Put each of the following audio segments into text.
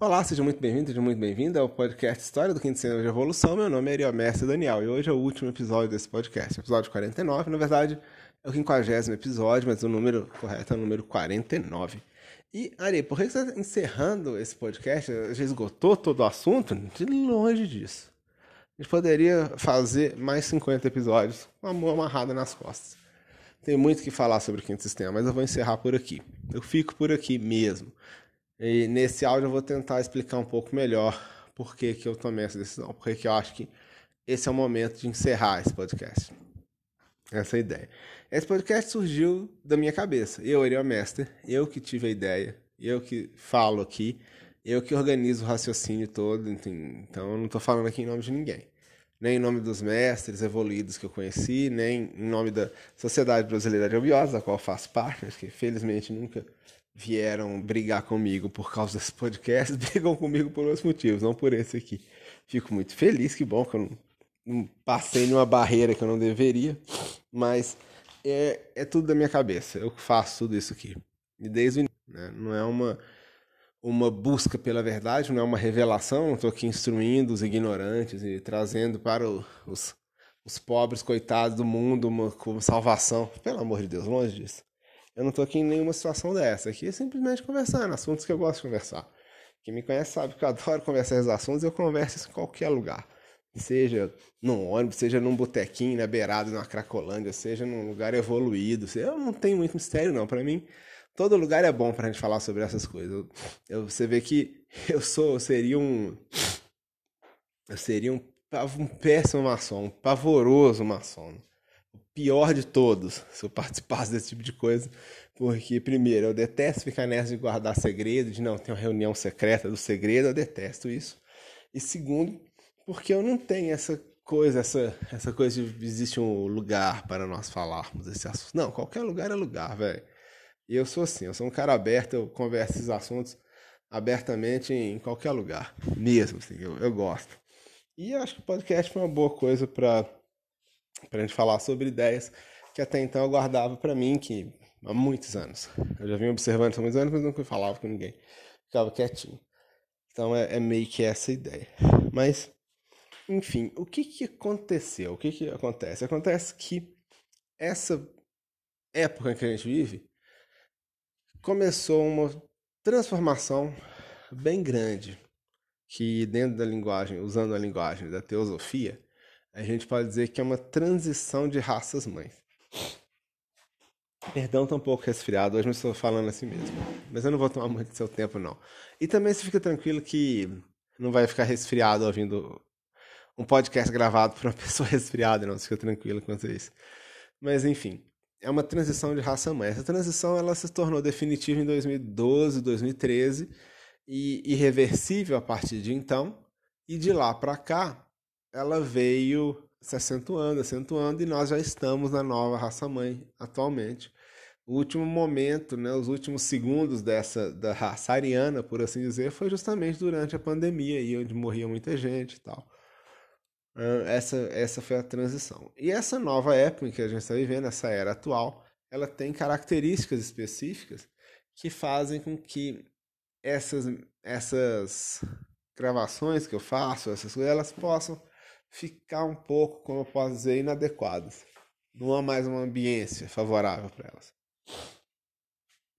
Olá, seja muito bem-vindo, seja muito bem-vinda ao podcast História do Quinto Centro de Evolução. Meu nome é Ariomestre Daniel e hoje é o último episódio desse podcast, episódio 49. Na verdade, é o 50 episódio, mas o número correto é o número 49. E, Ari, por que você está encerrando esse podcast? Já esgotou todo o assunto? De longe disso. A gente poderia fazer mais 50 episódios com a mão amarrada nas costas. Tem muito que falar sobre o quinto sistema, mas eu vou encerrar por aqui. Eu fico por aqui mesmo. E nesse áudio eu vou tentar explicar um pouco melhor por que, que eu tomei essa decisão, porque que eu acho que esse é o momento de encerrar esse podcast. Essa é ideia. Esse podcast surgiu da minha cabeça. Eu, Ariel Mestre, eu que tive a ideia, eu que falo aqui, eu que organizo o raciocínio todo, então eu não estou falando aqui em nome de ninguém. Nem em nome dos mestres evoluídos que eu conheci, nem em nome da Sociedade Brasileira de Abiose, da qual eu faço parte, que felizmente nunca vieram brigar comigo por causa desse podcast, brigam comigo por outros motivos, não por esse aqui. Fico muito feliz, que bom que eu não, não passei numa barreira que eu não deveria, mas é, é tudo da minha cabeça, eu faço tudo isso aqui. E desde o início, né? não é uma, uma busca pela verdade, não é uma revelação, estou aqui instruindo os ignorantes e trazendo para o, os, os pobres coitados do mundo uma, uma salvação. Pelo amor de Deus, longe disso. Eu não estou aqui em nenhuma situação dessa. Aqui é simplesmente conversando, assuntos que eu gosto de conversar. Quem me conhece sabe que eu adoro conversar esses assuntos eu converso isso em qualquer lugar. Seja num ônibus, seja num botequinho, na beirada, numa cracolândia, seja num lugar evoluído. Eu não tenho muito mistério, não. Para mim, todo lugar é bom pra gente falar sobre essas coisas. Eu, eu, você vê que eu sou, eu seria um. Eu seria um, um péssimo maçom, um pavoroso maçom pior de todos se eu participasse desse tipo de coisa. Porque, primeiro, eu detesto ficar nessa de guardar segredo, de não ter uma reunião secreta do segredo, eu detesto isso. E segundo, porque eu não tenho essa coisa, essa, essa coisa de existe um lugar para nós falarmos esse assunto. Não, qualquer lugar é lugar, velho. E eu sou assim, eu sou um cara aberto, eu converso esses assuntos abertamente em qualquer lugar, mesmo, assim, eu, eu gosto. E acho que o podcast foi uma boa coisa para para a gente falar sobre ideias que até então eu guardava para mim, que há muitos anos. Eu já vim observando há muitos anos, mas nunca falava com ninguém. Ficava quietinho. Então é, é meio que essa ideia. Mas, enfim, o que, que aconteceu? O que, que acontece? Acontece que essa época em que a gente vive começou uma transformação bem grande que dentro da linguagem, usando a linguagem da teosofia, a gente pode dizer que é uma transição de raças mães. Perdão, tô um pouco resfriado, hoje não estou falando assim mesmo. Mas eu não vou tomar muito seu tempo, não. E também você fica tranquilo que não vai ficar resfriado ouvindo um podcast gravado por uma pessoa resfriada, não. Você fica tranquilo quanto a isso. Mas, enfim, é uma transição de raça mãe. Essa transição ela se tornou definitiva em 2012, 2013 e irreversível a partir de então. E de lá para cá, ela veio se acentuando, acentuando, e nós já estamos na nova raça-mãe atualmente. O último momento, né, os últimos segundos dessa da raça ariana, por assim dizer, foi justamente durante a pandemia, aí, onde morria muita gente e tal. Essa, essa foi a transição. E essa nova época que a gente está vivendo, essa era atual, ela tem características específicas que fazem com que essas, essas gravações que eu faço, essas coisas, elas possam ficar um pouco, como eu posso dizer, inadequadas. Não há mais uma ambiência favorável para elas.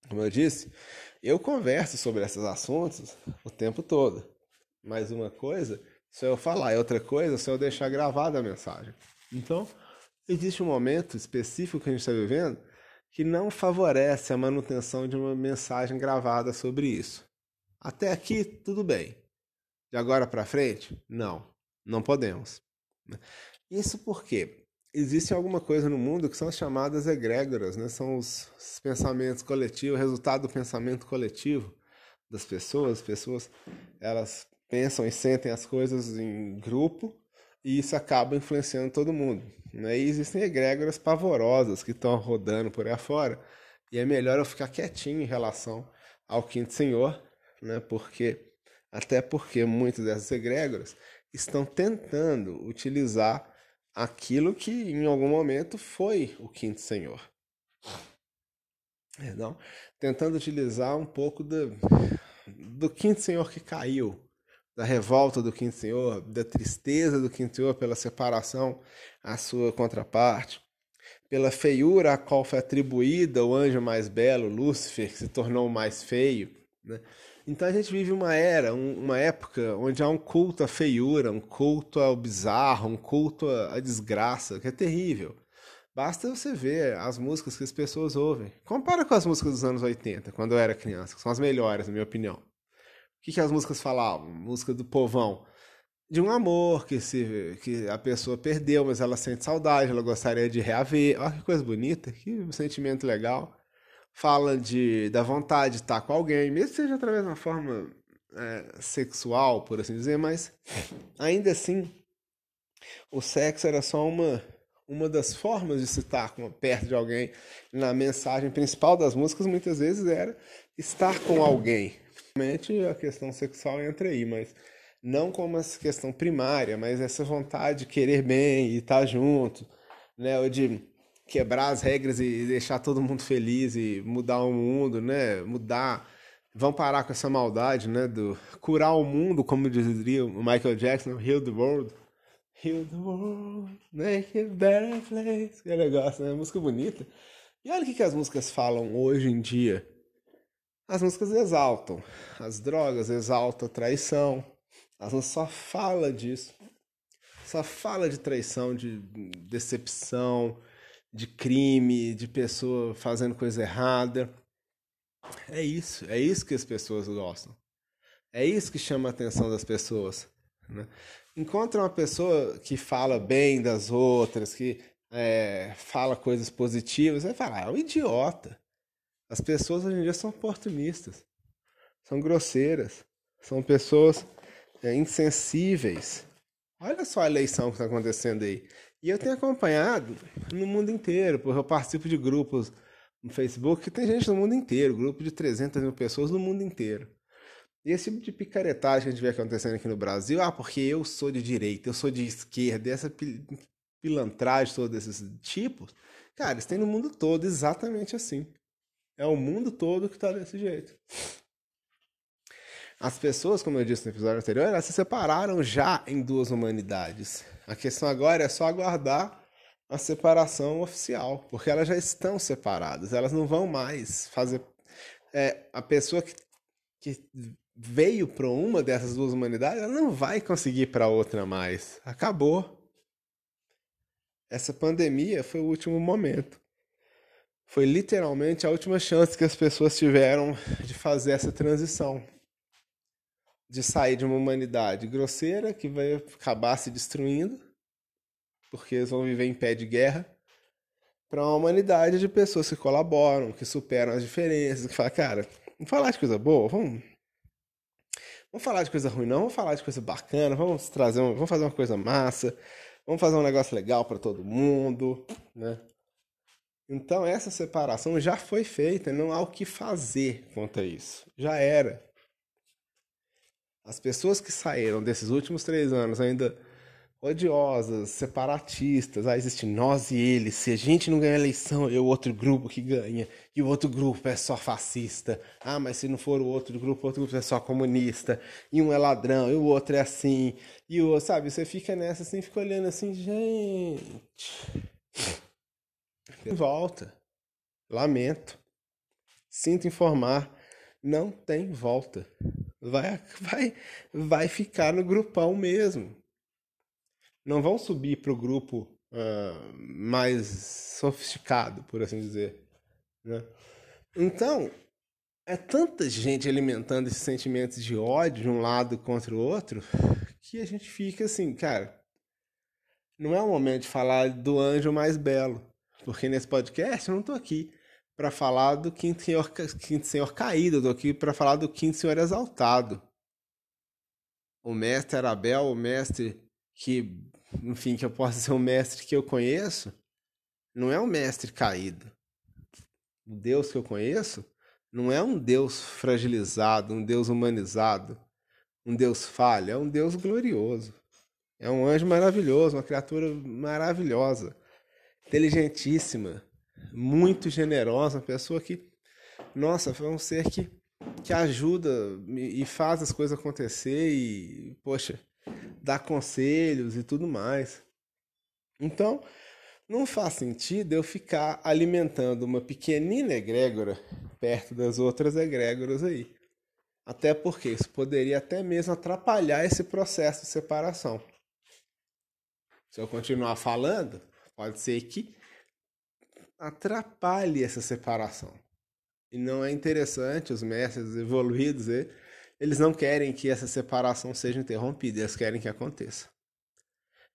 Como eu disse, eu converso sobre esses assuntos o tempo todo. Mas uma coisa se eu falar, e outra coisa se eu deixar gravada a mensagem. Então, existe um momento específico que a gente está vivendo que não favorece a manutenção de uma mensagem gravada sobre isso. Até aqui, tudo bem. De agora para frente, não. Não podemos. Né? Isso porque existe alguma coisa no mundo que são as chamadas egrégoras, né? são os, os pensamentos coletivos, resultado do pensamento coletivo das pessoas. As pessoas elas pensam e sentem as coisas em grupo e isso acaba influenciando todo mundo. Né? E existem egrégoras pavorosas que estão rodando por aí afora e é melhor eu ficar quietinho em relação ao quinto senhor, né? porque até porque muitas dessas egrégoras estão tentando utilizar aquilo que em algum momento foi o quinto senhor. Perdão? Tentando utilizar um pouco do, do quinto senhor que caiu, da revolta do quinto senhor, da tristeza do quinto senhor pela separação à sua contraparte, pela feiura a qual foi atribuída o anjo mais belo, Lúcifer, que se tornou o mais feio. Né? Então a gente vive uma era, uma época onde há um culto à feiura, um culto ao bizarro, um culto à desgraça, que é terrível. Basta você ver as músicas que as pessoas ouvem. Compara com as músicas dos anos 80, quando eu era criança, que são as melhores, na minha opinião. O que, que as músicas falavam? Música do povão. De um amor que, se, que a pessoa perdeu, mas ela sente saudade, ela gostaria de reaver. Olha que coisa bonita, que sentimento legal. Fala de, da vontade de estar com alguém, mesmo que seja através de uma forma é, sexual, por assim dizer, mas ainda assim, o sexo era só uma uma das formas de se estar perto de alguém na mensagem principal das músicas muitas vezes era estar com alguém. Realmente a questão sexual entra aí, mas não como essa questão primária, mas essa vontade de querer bem e estar junto, né? Ou de quebrar as regras e deixar todo mundo feliz e mudar o mundo, né? Mudar, vão parar com essa maldade, né? Do curar o mundo, como diria o Michael Jackson, heal the world. Heal the world, make it better place. Que negócio, né? Música bonita. E olha o que, que as músicas falam hoje em dia. As músicas exaltam. As drogas exaltam a traição. As músicas só fala disso. Só fala de traição, de decepção, de crime, de pessoa fazendo coisa errada. É isso. É isso que as pessoas gostam. É isso que chama a atenção das pessoas. Né? encontra uma pessoa que fala bem das outras, que é, fala coisas positivas, vai falar, é um idiota. As pessoas hoje em dia são oportunistas, são grosseiras, são pessoas é, insensíveis. Olha só a eleição que está acontecendo aí. E eu tenho acompanhado no mundo inteiro, porque eu participo de grupos no Facebook que tem gente no mundo inteiro, grupo de 300 mil pessoas no mundo inteiro. E esse tipo de picaretagem que a gente vê acontecendo aqui no Brasil, ah, porque eu sou de direita, eu sou de esquerda, essa pilantragem todos esses tipos, cara, isso tem no mundo todo exatamente assim. É o mundo todo que está desse jeito. As pessoas, como eu disse no episódio anterior, elas se separaram já em duas humanidades. A questão agora é só aguardar a separação oficial, porque elas já estão separadas, elas não vão mais fazer. É, a pessoa que, que veio para uma dessas duas humanidades, ela não vai conseguir para outra mais. Acabou. Essa pandemia foi o último momento. Foi literalmente a última chance que as pessoas tiveram de fazer essa transição. De sair de uma humanidade grosseira que vai acabar se destruindo, porque eles vão viver em pé de guerra, para uma humanidade de pessoas que colaboram, que superam as diferenças, que falam, cara, vamos falar de coisa boa, vamos Vamos falar de coisa ruim, não. Vamos falar de coisa bacana. Vamos trazer, vamos fazer uma coisa massa. Vamos fazer um negócio legal para todo mundo, né? Então essa separação já foi feita, não há o que fazer quanto a isso. Já era. As pessoas que saíram desses últimos três anos ainda odiosas, separatistas, ah, existe nós e eles. Se a gente não ganhar a eleição, é o outro grupo que ganha. E o outro grupo é só fascista. Ah, mas se não for o outro grupo, o outro grupo é só comunista. E um é ladrão, e o outro é assim. E o, sabe, você fica nessa assim, fica olhando assim, gente. Volta. Lamento. Sinto informar, não tem volta. Vai, vai, vai ficar no grupão mesmo não vão subir para o grupo uh, mais sofisticado, por assim dizer. Né? Então, é tanta gente alimentando esses sentimentos de ódio de um lado contra o outro que a gente fica assim, cara. Não é o momento de falar do anjo mais belo, porque nesse podcast eu não estou aqui para falar do quinto senhor, quinto senhor caído, eu aqui para falar do quinto senhor exaltado. O mestre Arabel, o mestre que enfim, que eu possa ser um mestre que eu conheço, não é um mestre caído. O Deus que eu conheço não é um Deus fragilizado, um Deus humanizado, um Deus falha, é um Deus glorioso. É um anjo maravilhoso, uma criatura maravilhosa, inteligentíssima, muito generosa, uma pessoa que, nossa, foi um ser que que ajuda e faz as coisas acontecer e, poxa, dá conselhos e tudo mais. Então, não faz sentido eu ficar alimentando uma pequenina egrégora perto das outras egrégoras aí. Até porque isso poderia até mesmo atrapalhar esse processo de separação. Se eu continuar falando, pode ser que atrapalhe essa separação. E não é interessante, os mestres evoluídos, eles não querem que essa separação seja interrompida, eles querem que aconteça.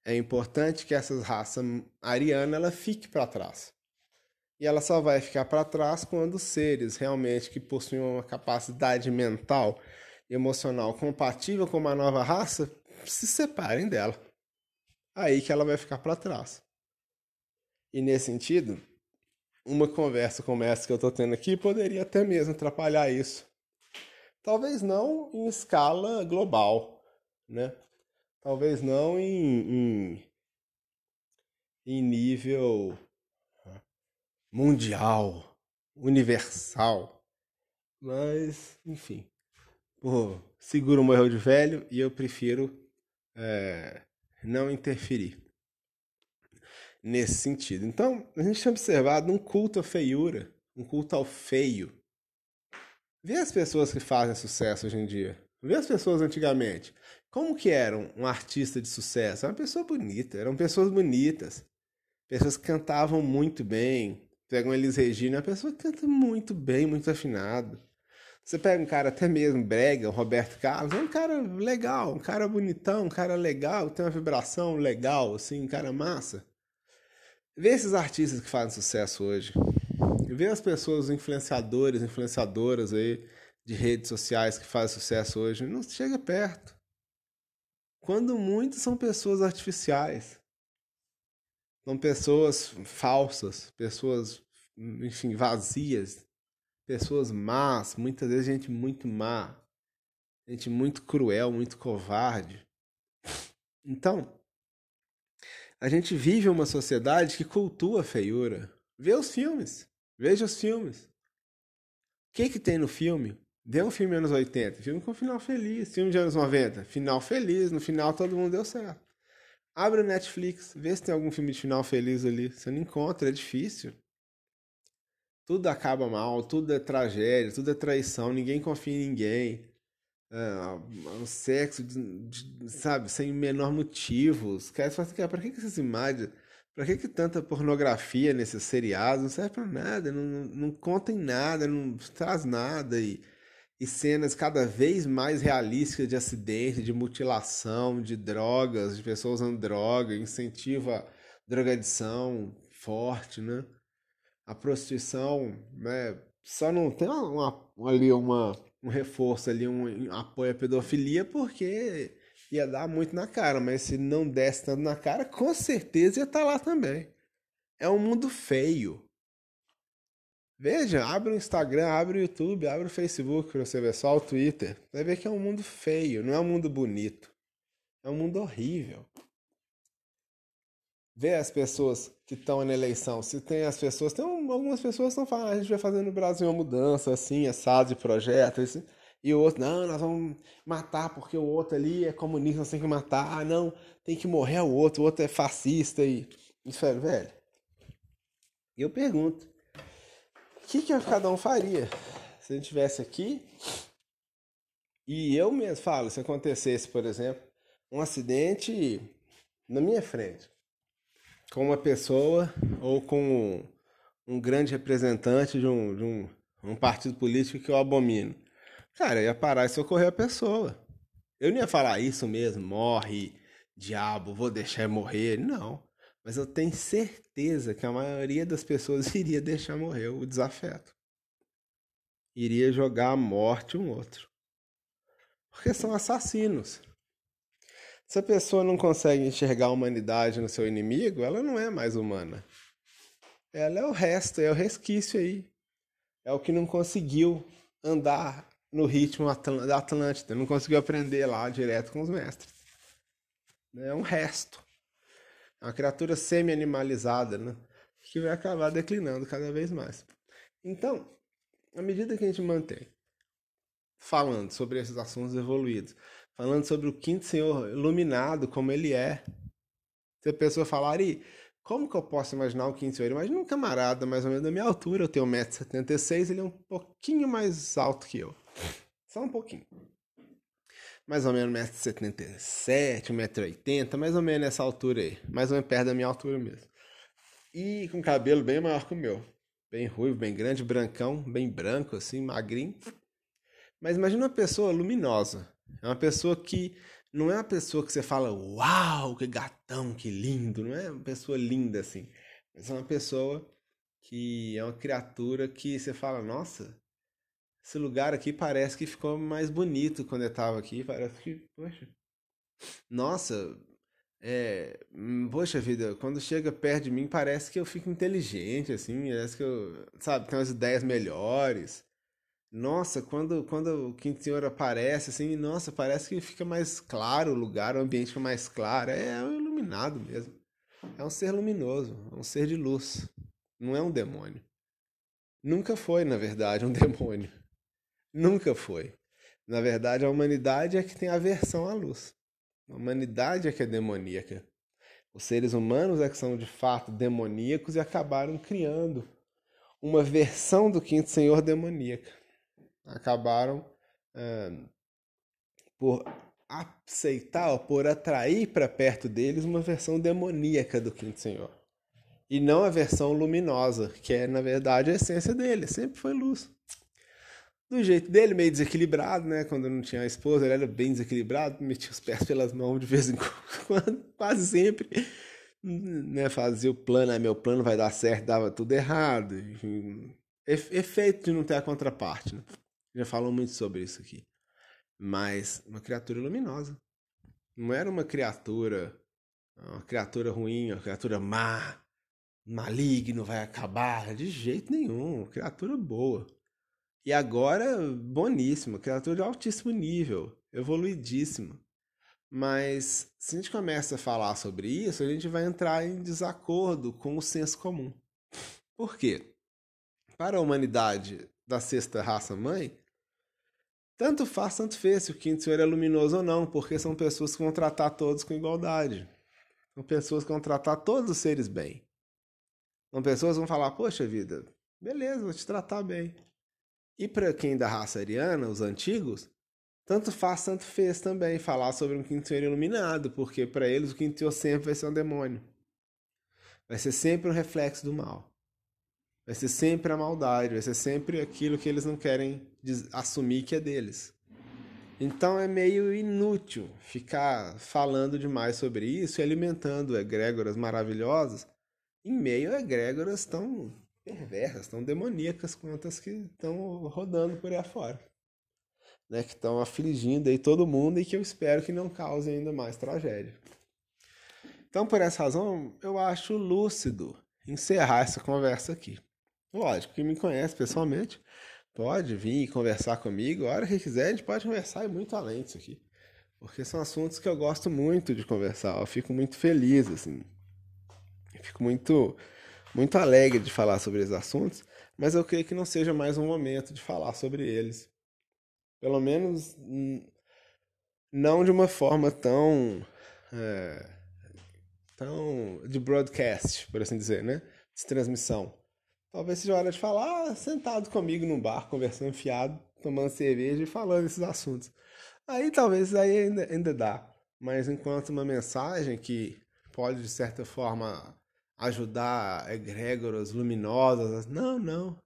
É importante que essa raça ariana ela fique para trás. E ela só vai ficar para trás quando seres realmente que possuem uma capacidade mental e emocional compatível com uma nova raça se separem dela. Aí que ela vai ficar para trás. E nesse sentido, uma conversa como essa que eu estou tendo aqui poderia até mesmo atrapalhar isso. Talvez não em escala global, né? Talvez não em, em, em nível mundial, universal. Mas, enfim. O seguro morreu de velho e eu prefiro é, não interferir nesse sentido. Então, a gente tem observado um culto à feiura, um culto ao feio. Vê as pessoas que fazem sucesso hoje em dia. Vê as pessoas antigamente. Como que eram um artista de sucesso? Era uma pessoa bonita, eram pessoas bonitas. Pessoas que cantavam muito bem. Pegam Elis Regina, é uma pessoa que canta muito bem, muito afinado. Você pega um cara até mesmo brega, o Roberto Carlos, é um cara legal, um cara bonitão, um cara legal, tem uma vibração legal, assim, um cara massa. Vê esses artistas que fazem sucesso hoje. Vê as pessoas, influenciadores, influenciadoras aí de redes sociais que fazem sucesso hoje. Não chega perto. Quando muito são pessoas artificiais. São pessoas falsas, pessoas, enfim, vazias, pessoas más, muitas vezes gente muito má, gente muito cruel, muito covarde. Então, a gente vive uma sociedade que cultua a feiura. Vê os filmes. Veja os filmes. O que, que tem no filme? Dê um filme anos 80, filme com final feliz. Filme de anos 90, final feliz. No final todo mundo deu certo. Abre o Netflix, vê se tem algum filme de final feliz ali. Você não encontra, é difícil. Tudo acaba mal, tudo é tragédia, tudo é traição, ninguém confia em ninguém é, um sexo, de, de, sabe, sem o menor motivo. Os caras falam assim, pra que, que essas imagens, pra que, que tanta pornografia nesses seriados? Não serve pra nada, não, não, não contem nada, não traz nada. E, e cenas cada vez mais realísticas de acidente, de mutilação, de drogas, de pessoas usando droga, incentiva drogadição forte, né? A prostituição, né? Só não tem uma, uma ali uma um reforço ali, um apoio à pedofilia, porque ia dar muito na cara, mas se não desse tanto na cara, com certeza ia estar tá lá também. É um mundo feio. Veja, abre o Instagram, abre o YouTube, abre o Facebook você ver só o Twitter. Você vai ver que é um mundo feio, não é um mundo bonito. É um mundo horrível. Vê as pessoas que estão na eleição. Se tem as pessoas, tem algumas pessoas que estão falando, ah, a gente vai fazer no Brasil uma mudança assim, assado de projeto, assim, e o outro, não, nós vamos matar porque o outro ali é comunista, nós temos que matar. Ah, não, tem que morrer o outro, o outro é fascista e. Isso é, velho. Eu pergunto, o que, que cada um faria se a gente estivesse aqui e eu mesmo falo, se acontecesse, por exemplo, um acidente na minha frente com uma pessoa ou com um grande representante de um, de um, um partido político que eu abomino. Cara, eu ia parar e socorrer a pessoa. Eu não ia falar isso mesmo, morre, diabo, vou deixar morrer. Não. Mas eu tenho certeza que a maioria das pessoas iria deixar morrer o desafeto. Iria jogar a morte um outro. Porque são assassinos. Se a pessoa não consegue enxergar a humanidade no seu inimigo, ela não é mais humana. Ela é o resto, é o resquício aí. É o que não conseguiu andar no ritmo da Atlântida, não conseguiu aprender lá direto com os mestres. É um resto. É uma criatura semi-animalizada, né? Que vai acabar declinando cada vez mais. Então, à medida que a gente mantém falando sobre esses assuntos evoluídos, falando sobre o quinto senhor iluminado como ele é. Se a pessoa falar, e como que eu posso imaginar o quinto senhor? Imagina um camarada mais ou menos da minha altura, eu tenho 1,76m, ele é um pouquinho mais alto que eu. Só um pouquinho. Mais ou menos 1,77m, 1,80m, mais ou menos nessa altura aí. Mais ou menos perto da minha altura mesmo. E com cabelo bem maior que o meu. Bem ruivo, bem grande, brancão, bem branco, assim, magrinho. Mas imagina uma pessoa luminosa. É uma pessoa que não é uma pessoa que você fala, uau, que gatão, que lindo. Não é uma pessoa linda assim. Mas é uma pessoa que é uma criatura que você fala, nossa, esse lugar aqui parece que ficou mais bonito quando eu estava aqui. Parece que, poxa, nossa, é, poxa vida, quando chega perto de mim parece que eu fico inteligente, assim, parece que eu, sabe, tenho umas ideias melhores. Nossa, quando, quando o Quinto Senhor aparece, assim, nossa, parece que fica mais claro o lugar, o ambiente fica mais claro. É, é um iluminado mesmo. É um ser luminoso, é um ser de luz. Não é um demônio. Nunca foi, na verdade, um demônio. Nunca foi. Na verdade, a humanidade é que tem aversão à luz. A humanidade é que é demoníaca. Os seres humanos é que são de fato demoníacos e acabaram criando uma versão do quinto senhor demoníaca acabaram por aceitar, por atrair para perto deles uma versão demoníaca do Quinto Senhor. E não a versão luminosa, que é, na verdade, a essência dele, sempre foi luz. Do jeito dele, meio desequilibrado, né? Quando não tinha a esposa, ele era bem desequilibrado, metia os pés pelas mãos de vez em quando, quase sempre. Né? Fazia o plano, ah, meu plano vai dar certo, dava tudo errado. Efeito de não ter a contraparte, né? Já falou muito sobre isso aqui. Mas uma criatura luminosa. Não era uma criatura, uma criatura ruim, uma criatura má, maligno, vai acabar. De jeito nenhum. Uma criatura boa. E agora, boníssima. Criatura de altíssimo nível. Evoluidíssima. Mas se a gente começa a falar sobre isso, a gente vai entrar em desacordo com o senso comum. Por quê? Para a humanidade da sexta raça mãe, tanto faz, tanto fez se o quinto senhor é luminoso ou não, porque são pessoas que vão tratar todos com igualdade. São pessoas que vão tratar todos os seres bem. São pessoas que vão falar, poxa vida, beleza, vou te tratar bem. E para quem da raça ariana, os antigos, tanto faz, tanto fez também falar sobre um quinto senhor iluminado, porque para eles o quinto senhor sempre vai ser um demônio. Vai ser sempre um reflexo do mal. Vai ser sempre a maldade, vai ser sempre aquilo que eles não querem assumir que é deles. Então é meio inútil ficar falando demais sobre isso e alimentando egrégoras maravilhosas em meio a egrégoras tão perversas, tão demoníacas quanto as que estão rodando por aí afora. Né, que estão afligindo aí todo mundo e que eu espero que não causem ainda mais tragédia. Então, por essa razão, eu acho lúcido encerrar essa conversa aqui. Lógico, quem me conhece pessoalmente pode vir conversar comigo. A hora que quiser, a gente pode conversar e muito além disso aqui. Porque são assuntos que eu gosto muito de conversar. Eu fico muito feliz, assim. Eu fico muito, muito alegre de falar sobre esses assuntos. Mas eu creio que não seja mais um momento de falar sobre eles. Pelo menos não de uma forma tão. É, tão de broadcast, por assim dizer, né? De transmissão. Talvez seja hora de falar sentado comigo num bar, conversando fiado, tomando cerveja e falando esses assuntos. Aí talvez aí ainda, ainda dá. Mas enquanto uma mensagem que pode, de certa forma, ajudar egrégoras luminosas, não, não.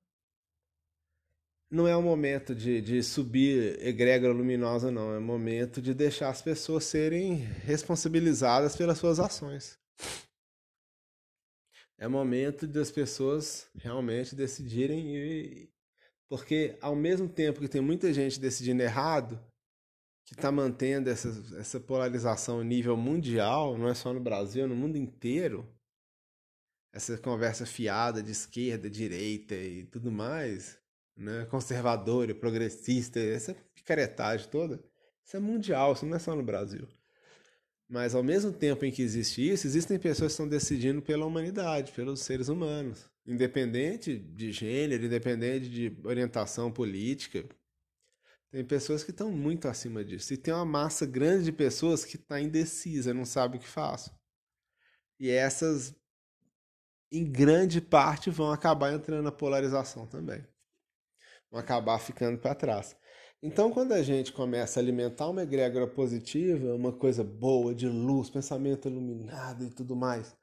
Não é o momento de, de subir egrégora luminosa, não. É o momento de deixar as pessoas serem responsabilizadas pelas suas ações é momento das pessoas realmente decidirem e porque ao mesmo tempo que tem muita gente decidindo errado, que está mantendo essa, essa polarização nível mundial, não é só no Brasil, no mundo inteiro, essa conversa fiada de esquerda, direita e tudo mais, né, conservador e progressista, essa picaretagem toda, isso é mundial, isso não é só no Brasil. Mas ao mesmo tempo em que existe isso, existem pessoas que estão decidindo pela humanidade, pelos seres humanos, independente de gênero, independente de orientação política. Tem pessoas que estão muito acima disso. E tem uma massa grande de pessoas que está indecisa, não sabe o que faz. E essas, em grande parte, vão acabar entrando na polarização também. Vão acabar ficando para trás. Então, quando a gente começa a alimentar uma egrégora positiva, uma coisa boa, de luz, pensamento iluminado e tudo mais,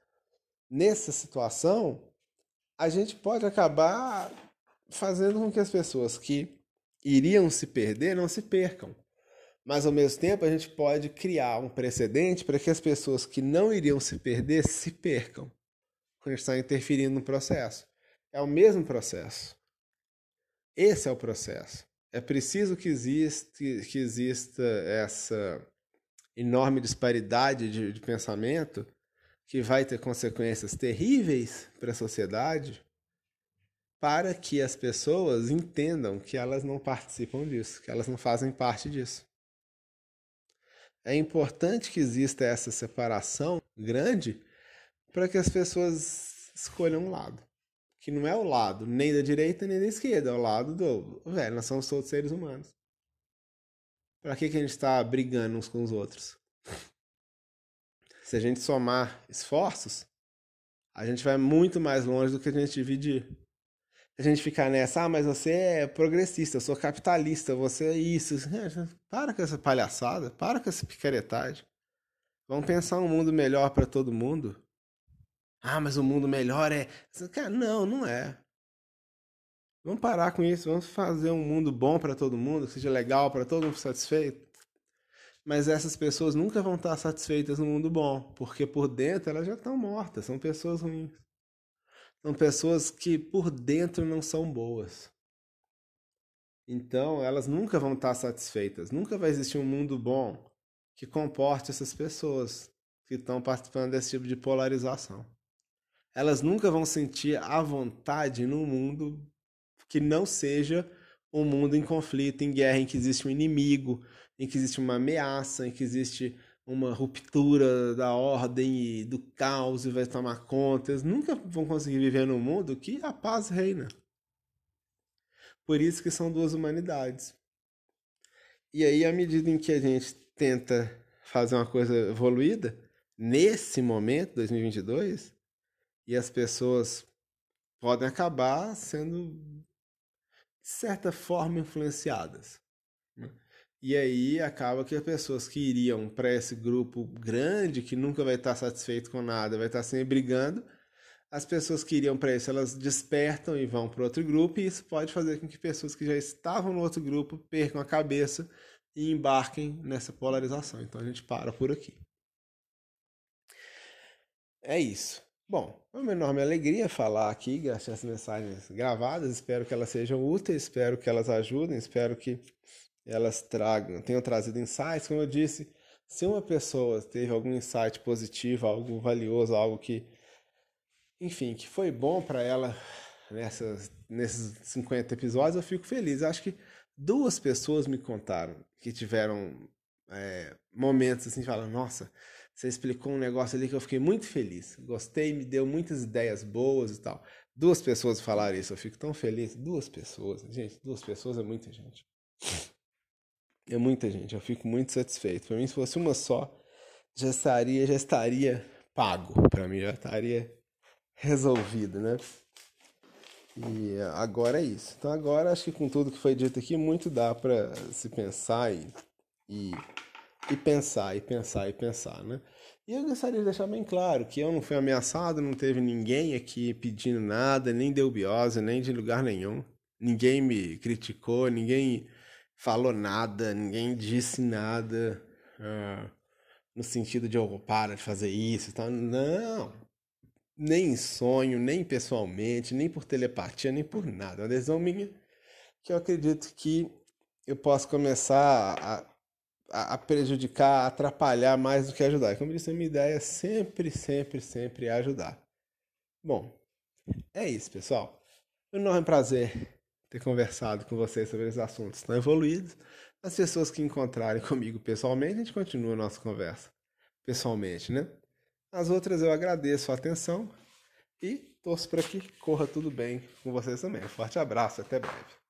nessa situação, a gente pode acabar fazendo com que as pessoas que iriam se perder não se percam. Mas ao mesmo tempo a gente pode criar um precedente para que as pessoas que não iriam se perder se percam. Quando a gente está interferindo no processo. É o mesmo processo. Esse é o processo. É preciso que exista, que exista essa enorme disparidade de, de pensamento que vai ter consequências terríveis para a sociedade para que as pessoas entendam que elas não participam disso, que elas não fazem parte disso. É importante que exista essa separação grande para que as pessoas escolham um lado. Que não é o lado nem da direita nem da esquerda, é o lado do. Velho, nós somos todos seres humanos. Para que, que a gente está brigando uns com os outros? Se a gente somar esforços, a gente vai muito mais longe do que a gente dividir a gente ficar nessa, ah, mas você é progressista, eu sou capitalista, você é isso. Para com essa palhaçada, para com essa picaretagem. Vamos pensar um mundo melhor para todo mundo. Ah, mas o mundo melhor é. Cara, não, não é. Vamos parar com isso, vamos fazer um mundo bom para todo mundo, que seja legal para todo mundo satisfeito. Mas essas pessoas nunca vão estar satisfeitas no mundo bom, porque por dentro elas já estão mortas, são pessoas ruins. São pessoas que por dentro não são boas. Então, elas nunca vão estar satisfeitas. Nunca vai existir um mundo bom que comporte essas pessoas que estão participando desse tipo de polarização. Elas nunca vão sentir a vontade num mundo que não seja um mundo em conflito, em guerra, em que existe um inimigo, em que existe uma ameaça, em que existe uma ruptura da ordem e do caos e vai tomar conta. Eles nunca vão conseguir viver num mundo que a paz reina. Por isso que são duas humanidades. E aí, à medida em que a gente tenta fazer uma coisa evoluída, nesse momento, 2022, e as pessoas podem acabar sendo, de certa forma, influenciadas. E aí acaba que as pessoas que iriam para esse grupo grande, que nunca vai estar satisfeito com nada, vai estar sempre brigando, as pessoas que iriam para isso, elas despertam e vão para outro grupo, e isso pode fazer com que pessoas que já estavam no outro grupo percam a cabeça e embarquem nessa polarização. Então a gente para por aqui. É isso. Bom, é uma enorme alegria falar aqui, essas mensagens gravadas. Espero que elas sejam úteis, espero que elas ajudem, espero que elas tragam, tenham trazido insights, como eu disse, se uma pessoa teve algum insight positivo, algo valioso, algo que, enfim, que foi bom para ela nessas, nesses 50 episódios, eu fico feliz. Acho que duas pessoas me contaram que tiveram é, momentos assim, falam, nossa, você explicou um negócio ali que eu fiquei muito feliz. Gostei, me deu muitas ideias boas e tal. Duas pessoas falaram isso, eu fico tão feliz. Duas pessoas, gente, duas pessoas é muita gente. É muita gente, eu fico muito satisfeito. Para mim, se fosse uma só, já estaria, já estaria pago. Para mim, já estaria resolvido, né? E agora é isso. Então, agora acho que com tudo que foi dito aqui, muito dá para se pensar e, e, e pensar, e pensar, e pensar, né? E eu gostaria de deixar bem claro que eu não fui ameaçado, não teve ninguém aqui pedindo nada, nem deu biose, nem de lugar nenhum. Ninguém me criticou, ninguém falou nada, ninguém disse nada uh, no sentido de oh, para de fazer isso, tá? Não, nem em sonho, nem pessoalmente, nem por telepatia, nem por nada. É uma decisão minha que eu acredito que eu posso começar a, a, prejudicar, a atrapalhar mais do que ajudar. Como eu disse, a minha ideia é sempre, sempre, sempre ajudar. Bom, é isso, pessoal. Um enorme prazer ter conversado com vocês sobre esses assuntos tão evoluídos. As pessoas que encontrarem comigo pessoalmente, a gente continua a nossa conversa pessoalmente, né? As outras eu agradeço a atenção e torço para que corra tudo bem com vocês também. Um forte abraço, até breve.